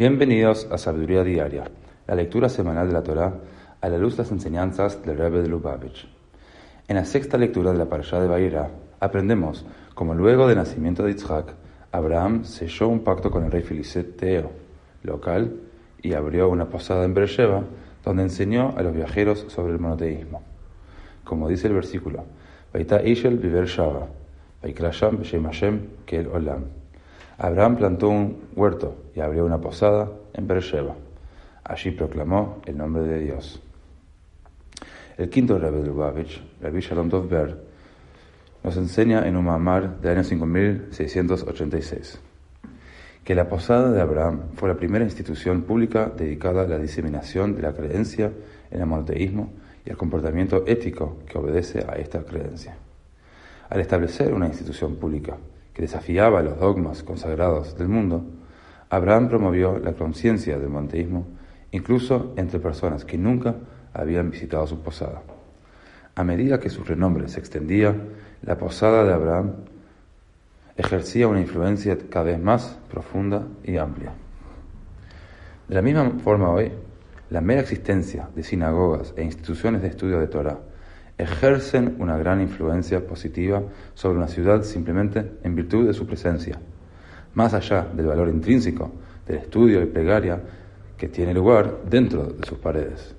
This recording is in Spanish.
Bienvenidos a Sabiduría Diaria, la lectura semanal de la Torá a la luz de las enseñanzas del Rebbe de Lubavitch. En la sexta lectura de la Parashá de Bairá, aprendemos cómo luego del nacimiento de Yitzhak, Abraham selló un pacto con el rey Filiseo local y abrió una posada en Beersheba donde enseñó a los viajeros sobre el monoteísmo. Como dice el versículo, Vaita Ishel Viver Shava, Beshem Hashem Kel Olam. Abraham plantó un huerto y abrió una posada en Beersheba. Allí proclamó el nombre de Dios. El quinto de Lubavitch, Rabbi Shalom Dovber, nos enseña en un mamar del año 5686 que la posada de Abraham fue la primera institución pública dedicada a la diseminación de la creencia en el monoteísmo y al comportamiento ético que obedece a esta creencia. Al establecer una institución pública desafiaba los dogmas consagrados del mundo, Abraham promovió la conciencia del monoteísmo incluso entre personas que nunca habían visitado su posada. A medida que su renombre se extendía, la posada de Abraham ejercía una influencia cada vez más profunda y amplia. De la misma forma hoy, la mera existencia de sinagogas e instituciones de estudio de Torah ejercen una gran influencia positiva sobre una ciudad simplemente en virtud de su presencia, más allá del valor intrínseco del estudio y plegaria que tiene lugar dentro de sus paredes.